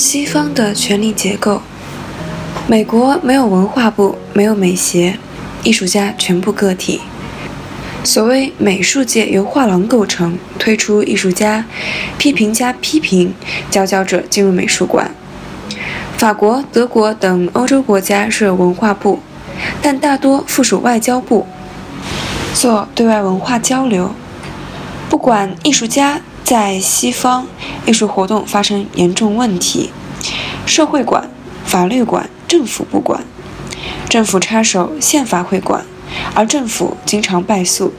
西方的权力结构，美国没有文化部，没有美协，艺术家全部个体。所谓美术界由画廊构成，推出艺术家，批评家批评，佼佼者进入美术馆。法国、德国等欧洲国家设文化部，但大多附属外交部，做对外文化交流。不管艺术家在西方，艺术活动发生严重问题。社会管、法律管、政府不管，政府插手宪法会管，而政府经常败诉。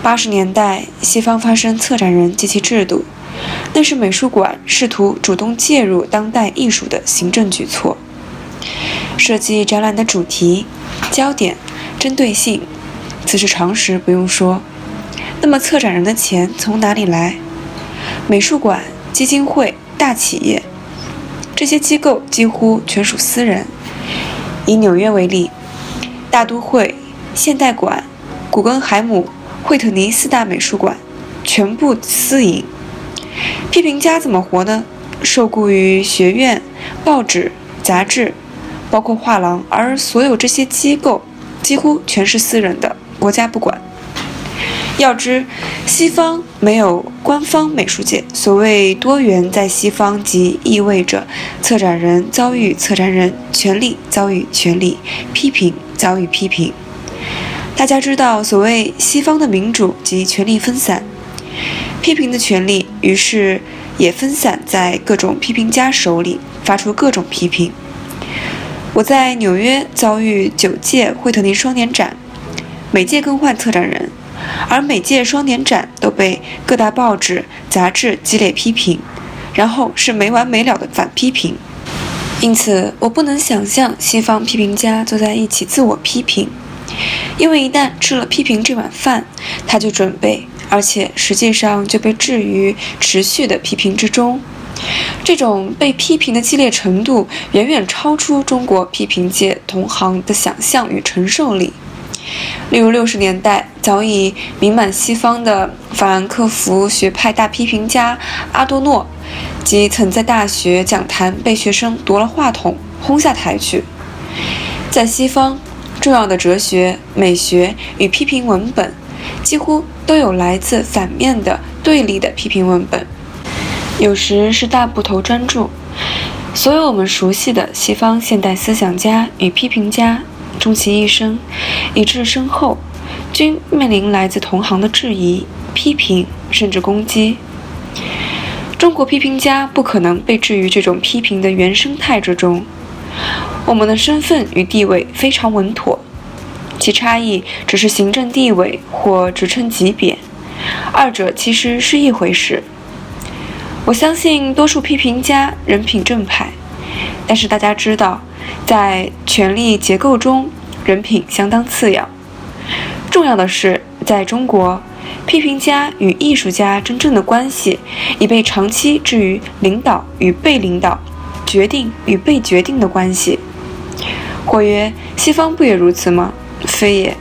八十年代，西方发生策展人及其制度，那是美术馆试图主动介入当代艺术的行政举措。设计展览的主题、焦点、针对性，此是常识，不用说。那么，策展人的钱从哪里来？美术馆、基金会、大企业。这些机构几乎全属私人。以纽约为例，大都会、现代馆、古根海姆、惠特尼四大美术馆全部私营。批评家怎么活呢？受雇于学院、报纸、杂志，包括画廊，而所有这些机构几乎全是私人的，国家不管。要知，西方没有官方美术界。所谓多元，在西方即意味着策展人遭遇策展人，权力遭遇权力，批评遭遇批评。大家知道，所谓西方的民主即权力分散，批评的权利于是也分散在各种批评家手里，发出各种批评。我在纽约遭遇九届惠特尼双年展，每届更换策展人。而每届双年展都被各大报纸、杂志激烈批评，然后是没完没了的反批评。因此，我不能想象西方批评家坐在一起自我批评，因为一旦吃了批评这碗饭，他就准备，而且实际上就被置于持续的批评之中。这种被批评的激烈程度，远远超出中国批评界同行的想象与承受力。例如，六十年代早已名满西方的法兰克福学派大批评家阿多诺，即曾在大学讲坛被学生夺了话筒轰下台去。在西方，重要的哲学、美学与批评文本，几乎都有来自反面的对立的批评文本，有时是大部头专著。所有我们熟悉的西方现代思想家与批评家。终其一生，以至身后，均面临来自同行的质疑、批评，甚至攻击。中国批评家不可能被置于这种批评的原生态之中。我们的身份与地位非常稳妥，其差异只是行政地位或职称级别，二者其实是一回事。我相信多数批评家人品正派，但是大家知道。在权力结构中，人品相当次要。重要的是，在中国，批评家与艺术家真正的关系已被长期置于领导与被领导、决定与被决定的关系。或曰，西方不也如此吗？非也。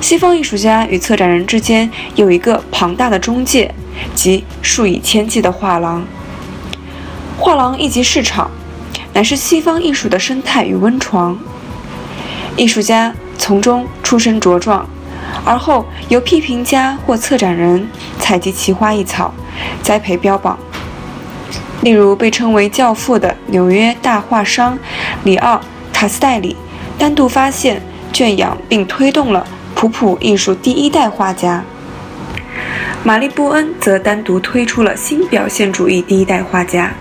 西方艺术家与策展人之间有一个庞大的中介，即数以千计的画廊。画廊一级市场。乃是西方艺术的生态与温床，艺术家从中出身茁壮，而后由批评家或策展人采集奇花异草，栽培标榜。例如被称为教父的纽约大画商里奥·卡斯戴里，单独发现、圈养并推动了普普艺术第一代画家；玛丽·布恩则单独推出了新表现主义第一代画家。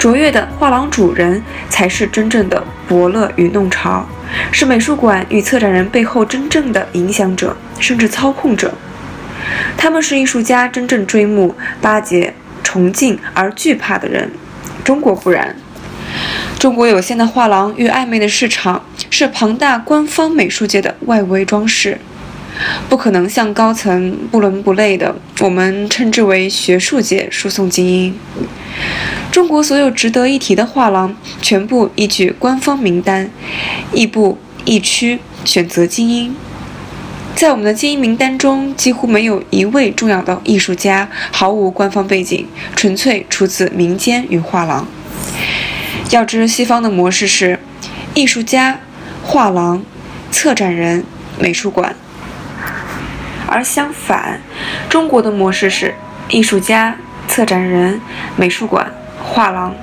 卓越的画廊主人才是真正的伯乐与弄潮，是美术馆与策展人背后真正的影响者甚至操控者。他们是艺术家真正追慕、巴结、崇敬而惧怕的人。中国不然，中国有限的画廊与暧昧的市场是庞大官方美术界的外围装饰，不可能向高层不伦不类的我们称之为学术界输送精英。中国所有值得一提的画廊，全部依据官方名单，亦步亦趋选择精英。在我们的精英名单中，几乎没有一位重要的艺术家毫无官方背景，纯粹出自民间与画廊。要知西方的模式是：艺术家、画廊、策展人、美术馆；而相反，中国的模式是艺术家、策展人、美术馆、画廊。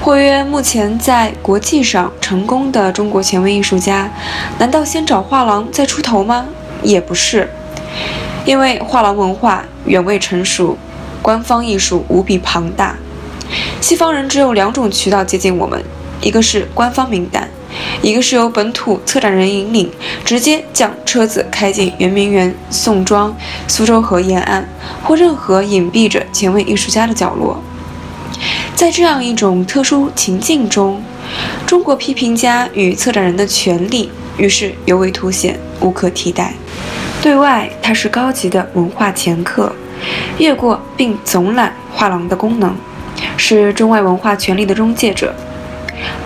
或曰，目前在国际上成功的中国前卫艺术家，难道先找画廊再出头吗？也不是，因为画廊文化远未成熟，官方艺术无比庞大。西方人只有两种渠道接近我们，一个是官方名单，一个是由本土策展人引领，直接将车子开进圆明园、宋庄、苏州河沿岸或任何隐蔽着前卫艺术家的角落。在这样一种特殊情境中，中国批评家与策展人的权利于是尤为凸显，无可替代。对外，它是高级的文化掮客，越过并总揽画廊的功能，是中外文化权力的中介者；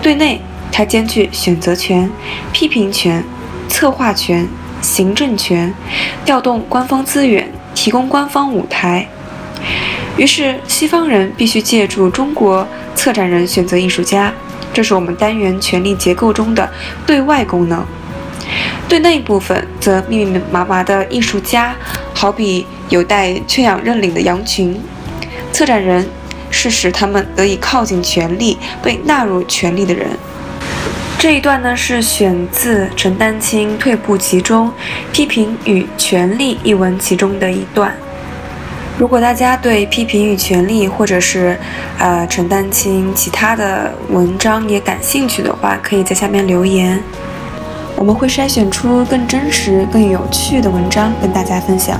对内，它兼具选择权、批评权、策划权、行政权，调动官方资源，提供官方舞台。于是，西方人必须借助中国策展人选择艺术家，这是我们单元权力结构中的对外功能。对内部分则密密麻麻的艺术家，好比有待圈养认领的羊群。策展人是使他们得以靠近权力、被纳入权力的人。这一段呢，是选自陈丹青《退步其中批评与权力》一文其中的一段。如果大家对批评与权力，或者是，呃，陈丹青其他的文章也感兴趣的话，可以在下面留言，我们会筛选出更真实、更有趣的文章跟大家分享。